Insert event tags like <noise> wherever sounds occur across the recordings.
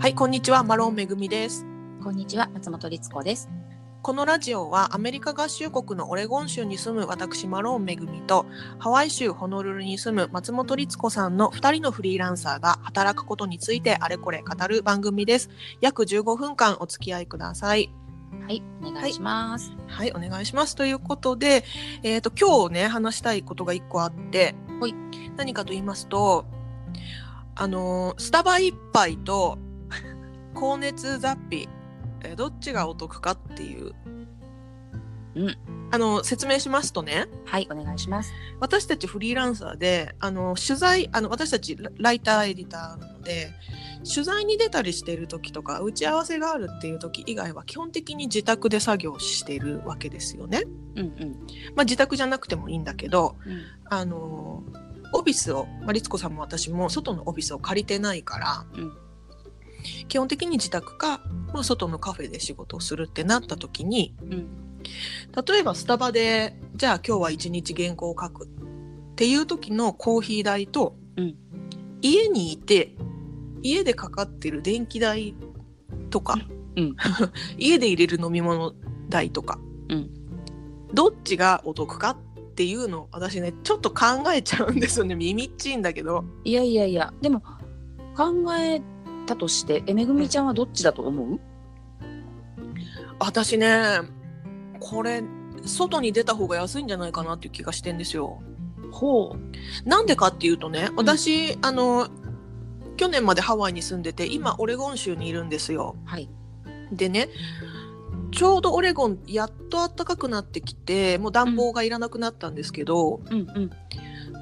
はい、こんにちは、マロンめぐみです。こんにちは、松本律子です。このラジオはアメリカ合衆国のオレゴン州に住む私マロンめぐみとハワイ州ホノルルに住む松本律子さんの2人のフリーランサーが働くことについてあれこれ語る番組です。約15分間お付き合いください。はい、お願いします。はい、お願いします。ということで、えっ、と、今日ね、話したいことが1個あって、はい何かと言いますと、あのースタバ一杯と高熱雑費、えーどっちがお得かっていう、うんあの説明しますとねはい、お願いします。私たちフリーランサーであの取材あの私たちラライターエディターなので取材に出たりしている時とか打ち合わせがあるっていう時以外は基本的に自宅で作業しているわけですよね。うんうん。まあ、自宅じゃなくてもいいんだけどうんあのオフィスを、まあ、律子さんも私も外のオフィスを借りてないから、うん基本的に自宅か、まあ、外のカフェで仕事をするってなった時にうん。例えばスタバでじゃあ今日は一日原稿を書くっていう時のコーヒー代と、うん。家にいて家でかかってる電気代とか、うん。<laughs> 家で入れる飲み物代とか、うん。どっちがお得かっていうのを私ねちょっと考えちゃうんですよね。耳っちいんだけど。いやいやいや、でも、考えたとして、えめぐみちゃんはどっちだと思う？私ねこれ外に出た方が安いんじゃないかなっていう気がしてんですよ。ほなんでかっていうとね私、あの去年までハワイに住んでて今オレゴン州にいるんですよ。う。はい。でねちょうどオレゴンやっと暖かくなってきてもう暖房がいらなくなったんですけど、うんうん。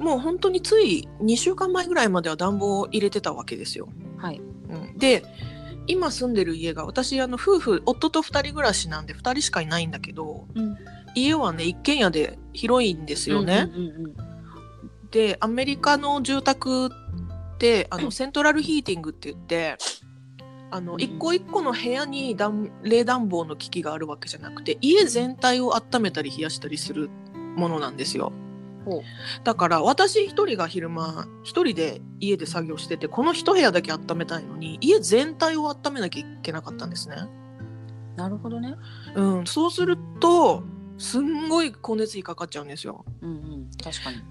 もう本当につい2週間前ぐらいまでは暖房を入れてたわけですよ。はい。うん、で今住んでる家が私あの夫婦夫と2人暮らしなんで2人しかいないんだけどうん。家はね一軒家で広いんですよね。うんうんうんでアメリカの住宅ってあのセントラルヒーティングって言ってあのうん一個一個の部屋に暖冷暖房の機器があるわけじゃなくて家全体を温めたり冷やしたりするものなんですよ。だから私一人が昼間一人で家で作業しててこの一部屋だけ温めたいのに家全体を温めなきゃいけなかったんですね。なるほどね。うん、そうするとすんごい光熱費かかっちゃうんですよ。うんうん。確かに。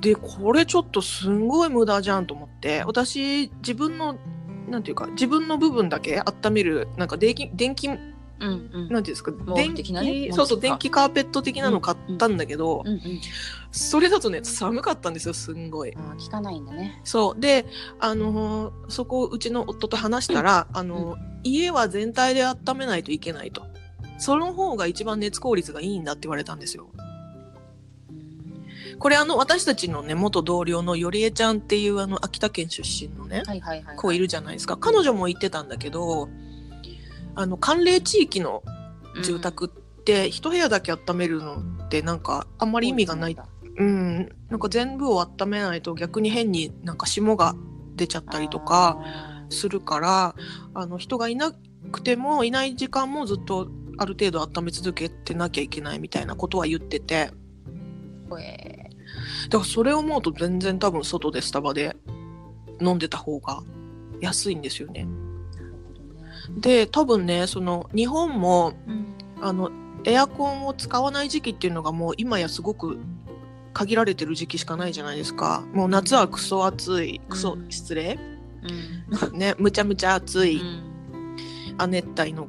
でこれちょっとすんごい無駄じゃんと思って私自分のなんていうか自分の部分だけ温めるなんか電気電気なんてうんうん。いうんですか？毛電布的なね気そうそう電気カーペット的なの買ったんだけど、うんうん。それだとね寒かったんですよすんごい。ああ、聞かないんだね。そうであのーそこをうちの夫と話したら、あのー家は全体で温めないといけないとその方が一番熱効率がいいんだって言われたんですよ。うんこれあの私たちのね元同僚のよりえちゃんっていうあの秋田県出身のねはいはいはい。子いるじゃないですか彼女も言ってたんだけどあの寒冷地域の住宅って一部屋だけ温めるのってなんかあんまあり意味がない。うん。なんか全部を温めないと逆に変になんか霜が出ちゃったりとかするからあの人がいなくてもいない時間もずっとある程度温め続けてなきゃいけないみたいなことは言ってて。だからそれを思うと全然多分外でスタバで飲んでた方が安いんですよね。で多分ねその日本もうん。あのエアコンを使わない時期っていうのがもう今やすごく限られてる時期しかないじゃないですか。もう夏はクソ暑いクソうん。失礼、うん。ねむちゃむちゃ暑いうん。亜熱帯の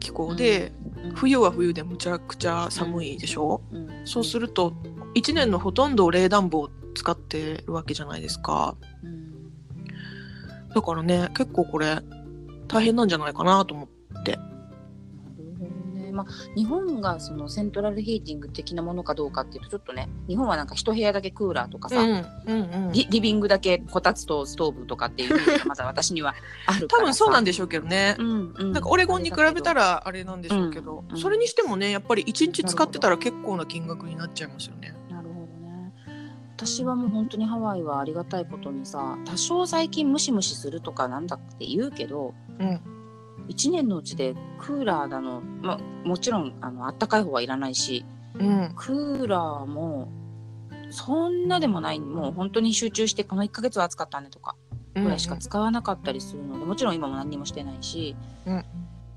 気候で、うん。冬は冬でむちゃくちゃ寒いでしょ、うん。そうすると1年のほとんどを冷暖房を使ってるわけじゃないですか。うん。だからね結構これ大変なんじゃないかなと思って。まあ、日本がそのセントラルヒーティング的なものかどうかっていうとちょっとね日本はなんか一部屋だけクーラーとかさ、うんうんうんリリビングだけこたつとストーブとかっていうのがまだ私にはあるか多分そうなんでしょうけどね、うんうん、なんかオレゴンに比べたらあれなんでしょうけど、うんそれにしてもねやっぱり1日使ってたら結構な金額になっちゃいますよね。なるほどね。私はもう本当にハワイはありがたいことにさ多少最近ムシムシするとかなんだって言うけどうん。1年のうちでクーラーだの、まあ、もちろんあのあったかい方はいらないし。うん。クーラーもそんなでもない。もう本当に集中してこの1ヶ月は暑かったねとかぐらいしか使わなかったりするので、もちろん今も何にもしてないし、うん。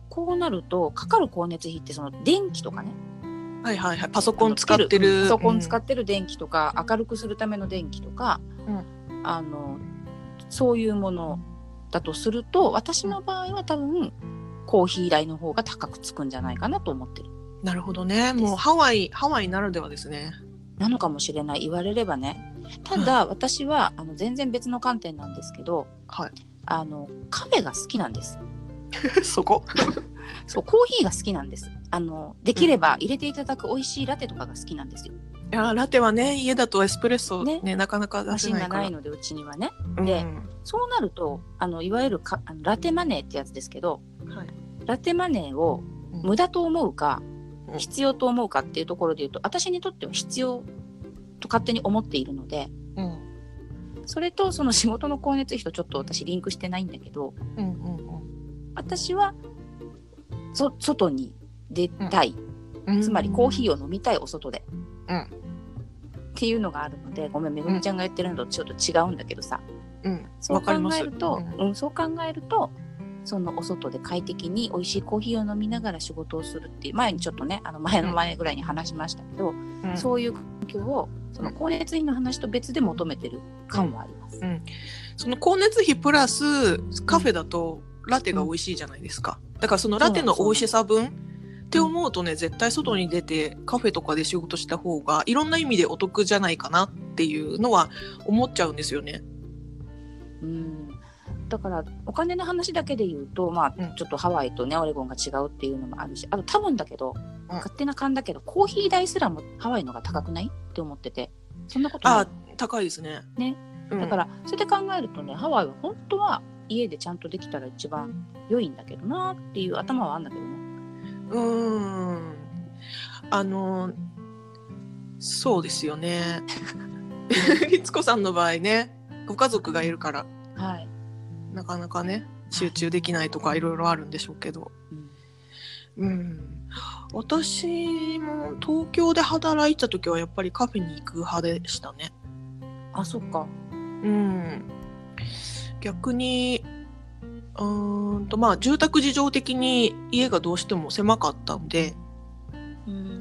こうなるとかかる光熱費ってその電気とかね。はいはいはい。パソコン使ってる。パソコン使っってる電気とか、明るくするための電気とか、うん。あのそういうものだとすると私の場合は多分コーヒー代の方が高くつくんじゃないかなと思ってる。なるほどね。もうハワイハワイならではですね。なのかもしれない。言われればね。ただ、私はあの全然別の観点なんですけどはい。あのカフェが好きなんです。<laughs> そこ？そうコーヒーが好きなんです。あのできれば入れていただく美味しいラテとかが好きなんですよいやラテはね家だとエスプレッソね。ねなかなか出せないから。ないのでうちにはね。うん。でそうなるとあのいわゆるかあのラテマネーってやつですけどはい。ラテマネーをうん。無駄と思うか、うん。必要と思うかっていうところで言うと私にとっては必要と勝手に思っているのでうん。それとその仕事の光熱費とちょっと私リンクしてないんだけどうんうん私はそ外に出たい、うん。つまりコーヒーを飲みたいお外で、うん。っていうのがあるのでごめんめぐみちゃんが言ってるのとちょっと違うんだけどさ、うん。そう考えると、うん。うんそう考えるとそのお外で快適に美味しいコーヒーを飲みながら仕事をするっていう前にちょっとねあの前の前ぐらいに話しましたけど、うん。そういう環境をその光熱費の話と別で求めてる感はあります。うん。その光熱費プラスカフェだとラテが美味しいじゃないですか。だからそのラテの美味しさ分って思うとね絶対外に出てカフェとかで仕事した方がいろんな意味でお得じゃないかなっていうのは思っちゃうんですよね。うんだからお金の話だけで言うとまあ、うんちょっとハワイとねオレゴンが違うっていうのもあるしあと多分だけど、うん勝手な勘だけどコーヒー代すらもハワイのが高くないって思っててそんなことない？あ高いですね。ねうん、だからそれで考えるとねハワイは本当は家でちゃんとできたら一番良いんだけどなっていう頭はあんだけどね。うーんあのそうですよね。<laughs> 律子さんの場合ねご家族がいるからはい、なかなかね集中できないとかいろいろあるんでしょうけど。うんうん、私も東京で働いてた時はやっぱりカフェに行く派でしたね。あそっか。うん、逆にうーんとまあ住宅事情的に家がどうしても狭かったんでうん。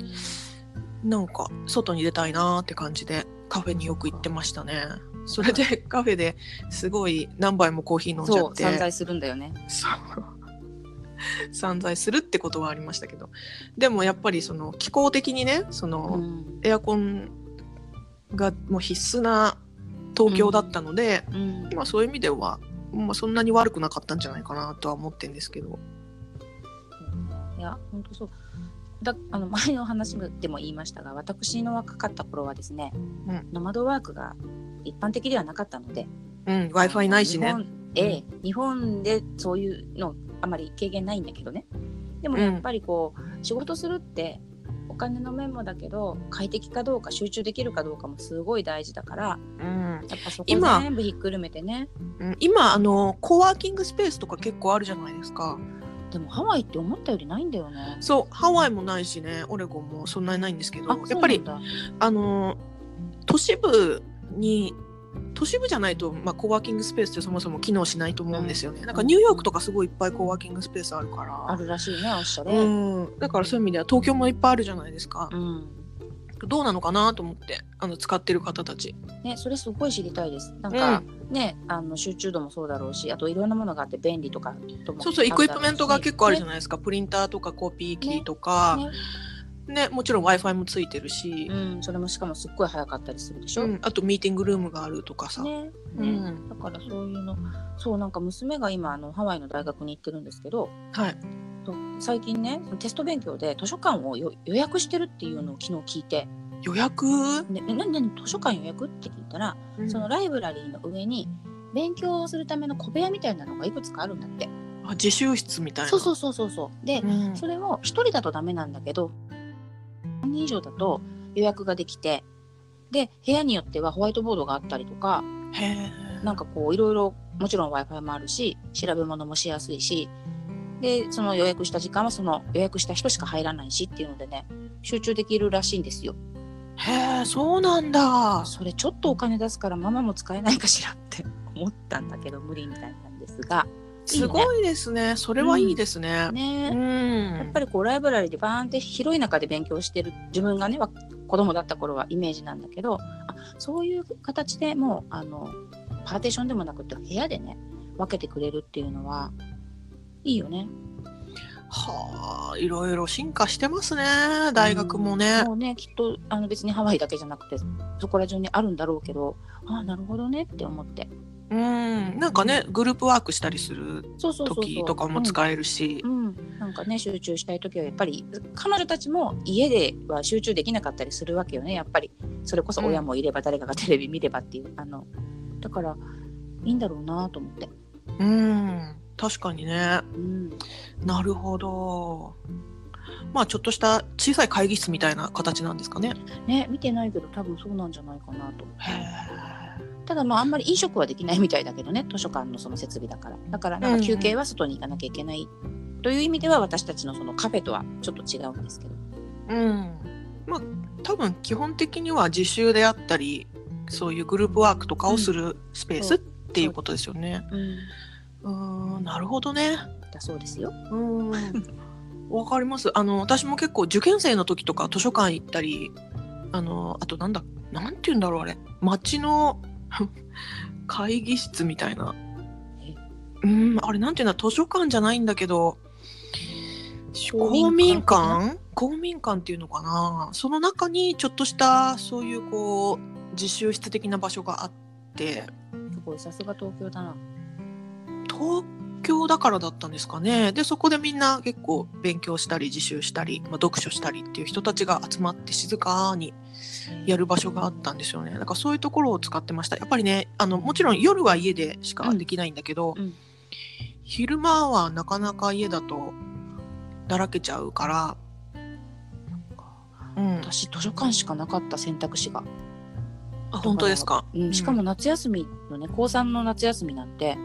なんか外に出たいなーって感じでカフェによく行ってましたね。それで <laughs> カフェですごい何杯もコーヒー飲んじゃって。散財するんだよね。散財するってことはありましたけど。でもやっぱりその気候的にねその、うん。エアコンがもう必須な東京だったので、うん。まあそういう意味では、まあ、そんなに悪くなかったんじゃないかなとは思ってるんですけど。いや本当そう。だあの前の話でも言いましたが私の若かった頃はですね、うんノマドワークが一般的ではなかったのでうん、w i f i ないしね。日本,、ええ日本でそういうのあまり経験ないんだけどねでもうんやっぱりこう、仕事するってお金の面もだけど快適かどうか集中できるかどうかもすごい大事だからうん。やっぱそこ今。全部ひっくるめてね。うん。今あのコワーキングスペースとか結構あるじゃないですか。でもハワイって思ったよりないんだよね。そうハワイもないしねオレゴンもそんなにないんですけどあやっぱりあの都市部に都市部じゃないと、まあ、コワーキングスペースってそもそも機能しないと思うんですよね。なんかニューヨークとかすごいいっぱいコワーキングスペースあるから。あるらしいねおっしゃれ、うん、だからそういう意味では東京もいっぱいあるじゃないですか。うんどうなのかなと思ってあの使ってる方たち。ね、それすごい知りたいです。なんか、ね、あの集中度もそうだろうし、あといろんなものがあって便利とかそうそう、エクイプメントが結構あるじゃないですか。プリンターとかコピー機とか、ねねもちろん Wi-Fi もついてるし、うん、それもしかもすっごい早かったりするでしょ？うんあとミーティングルームがあるとかさ。ね、ね、うんだからそういうの、そうなんか娘が今あのハワイの大学に行ってるんですけど、はい。最近ね、テスト勉強で図書館をよ予約してるっていうのを昨日聞いて、予約、何何？図書館予約？って聞いたら、そのライブラリーの上に勉強をするための小部屋みたいなのがいくつかあるんだって。あ自習室みたいな。そうそうそうそうそう。で、うんそれを一人だとダメなんだけど3人以上だと予約ができてで部屋によってはホワイトボードがあったりとかへえ。なんかこういろいろもちろん w i f i もあるし調べ物もしやすいしでその予約した時間はその予約した人しか入らないしっていうのでね集中できるらしいんですよ。へえ、そうなんだ。それちょっとお金出すからママも使えないかしらって思ったんだけど無理みたいなんですがすごいですね。それはいいですね。ね、うん。やっぱりこうライブラリでバーンって広い中で勉強してる自分がねわ子供だった頃はイメージなんだけどあそういう形でもうあのパーテーションでもなくて部屋でね分けてくれるっていうのはいいよね。はあ、いろいろ進化してますね。大学もね。もうねきっとあの別にハワイだけじゃなくてそこら中にあるんだろうけどああなるほどねって思ってうん。なんかね、グループワークしたりする時とかも使えるしう。ん、うんなんかね集中したい時はやっぱり彼女たちも家では集中できなかったりするわけよねやっぱりそれこそ親もいれば誰かがテレビ見ればっていう、あのだからいいんだろうなと思って、うん。確かにね。うん、なるほど。まあちょっとした小さい会議室みたいな形なんですかね。ね見てないけど多分そうなんじゃないかなとへえ。ただまああんまり飲食はできないみたいだけどね図書館のその設備だからだからなんか休憩は外に行かなきゃいけない、という意味では私たちのそのカフェとはちょっと違うんですけどうん。まあ多分基本的には自習であったり、そういうグループワークとかをするスペースっていうことですよね。うんうーん、なるほどね。だそうですようん。わかります。あの私も結構受験生の時とか図書館行ったり、あのあとなんだなんて言うんだろうあれ、町の <laughs> 会議室みたいな。うん、あれなんていうんだ図書館じゃないんだけど。公民館？公民館っていうのかな？その中にちょっとしたそういうこう自習室的な場所があって。すごいさすが東京だな。東京だからだったんですかね。でそこでみんな結構勉強したり自習したり、まあ、読書したりっていう人たちが集まって静かにやる場所があったんですよね。だからそういうところを使ってました。やっぱりねあのもちろん夜は家でしかできないんだけど、うん。昼間はなかなか家だとだらけちゃうから、うん、私図書館しかなかった選択肢が、あ本当ですか、うん、しかも夏休みのね高3の夏休みなんて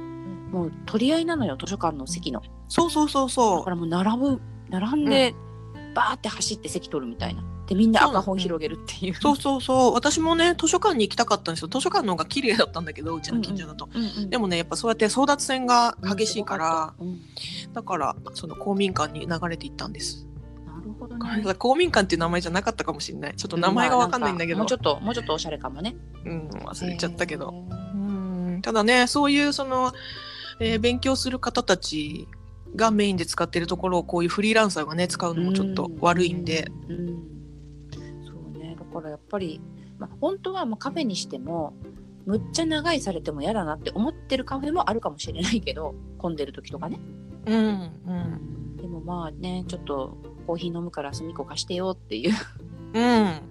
もう取り合いなのよ図書館の席の。そうそうそうだそからもう並ぶ並んで、バーって走って席取るみたいな。でみんな赤本広げるっていう。うそうそうそう。私もね図書館に行きたかったんですよ。図書館の方が綺麗だったんだけどうちの近所だと、うんうんでもねやっぱそうやって争奪戦が激しいから、うんだからその公民館に流れていったんです。なるほどごめんなね。さい公民館っていう名前じゃなかったかもしれない。ちょっと名前がわかんないんだけど、まあもうちょっともうちょっとおしゃれかもね。うん、忘れちゃったけど、へうん。ただねそういうその、えー勉強する方たちがメインで使ってるところをこういうフリーランサーがね使うのもちょっと悪いんで、うん。うんそうね。だからやっぱり、まあ、本当はまあカフェにしてもむっちゃ長いされても嫌だなって思ってるカフェもあるかもしれないけど混んでる時とかね。うんうん。でもまあねちょっとコーヒー飲むから隅っこ貸してよっていう。うん。<laughs>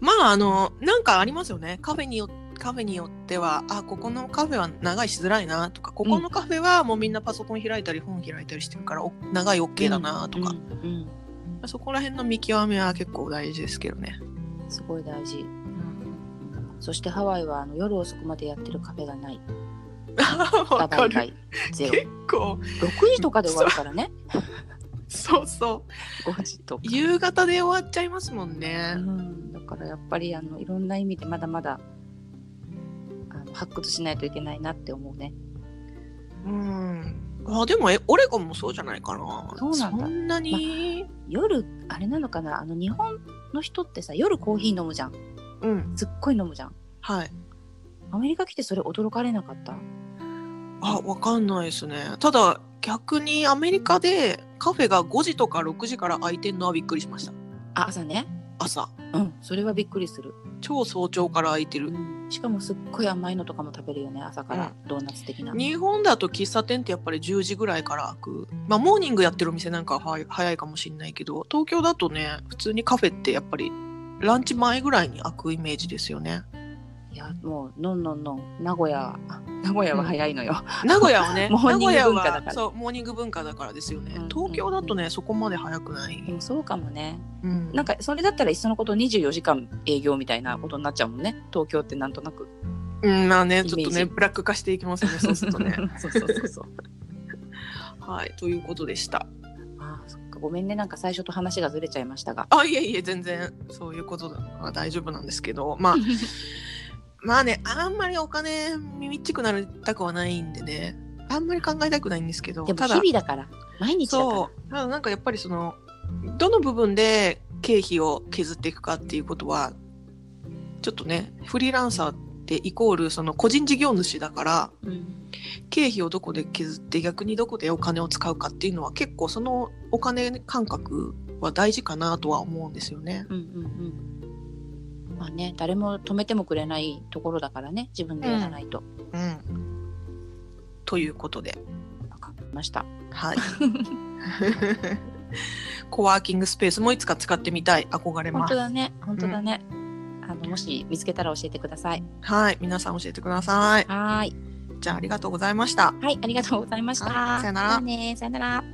まああのなんかありますよね。カフェによカフェによってはあここのカフェは長いしづらいなとかここのカフェはもうみんなパソコン開いたり本開いたりしてるからお長い OK だなとか、うんうんそこら辺の見極めは結構大事ですけどね。すごい大事。そしてハワイはあの夜遅くまでやってるカフェがない。<laughs> わかる。結構。6時とかで終わるからね。<laughs> そうそう。5時とか。夕方で終わっちゃいますもんね。う。ん、だからやっぱりあのいろんな意味でまだまだ発掘しないといけないなって思うね。うん。あでもえオレゴンもそうじゃないかな。そうなんだそんなに、夜あれなのかな？あの日本の人ってさ夜コーヒー飲むじゃんうんすっごい飲むじゃんはい。アメリカ来てそれ驚かれなかった？あ、わかんないですね。ただ、逆にアメリカでカフェが5時とか6時から開いてんのはびっくりしました。あ朝ね朝。うんそれはびっくりする、超早朝から開いてる。うんしかもすっごい甘いのとかも食べるよね朝から、ドーナツ的な日本だと喫茶店ってやっぱり10時ぐらいから開く。まあ、モーニングやってるお店なんかは早い早いかもしれないけど、東京だとね、普通にカフェってやっぱりランチ前ぐらいに開くイメージですよね。いやもうのんのんのん。名古屋。名古屋は早いのよ、名古屋はね、<laughs> モーニング名古屋文化だから。はそう、モーニング文化だからですよね。うん東京だとね、そこまで早くない？でもそうかもねうん。なんかそれだったらいっそのこと24時間営業みたいなことになっちゃうもんね。東京ってなんとなく。うん、まあね、ちょっとね、ブラック化していきますよね、<laughs> そうするとね。そうそうそうそう <laughs> はい、ということでした。あーそっか。ごめんねなんか最初と話がずれちゃいましたが。あ、いえいえ、全然そういうことは大丈夫なんですけど、まあ、まあねあんまりお金みっちくなりたくはないんでね。あんまり考えたくないんですけどでもただ日々だから毎日だから。そう。ただなんかやっぱりそのどの部分で経費を削っていくかっていうことはちょっとねフリーランサーってイコールその個人事業主だからうん。経費をどこで削って逆にどこでお金を使うかっていうのは結構そのお金感覚は大事かなとは思うんですよね。うんうんうんまあね誰も止めてもくれないところだからね自分でやらないと、うん、ということで。わかりました。はい。<laughs> コワーキングスペースもいつか使ってみたい。憧れます。本当だね。本当だね、あのもし見つけたら教えてください。はい、皆さん教えてください。はーい。じゃあありがとうございました。はい。ありがとうございました。はい。さよなら。さよなら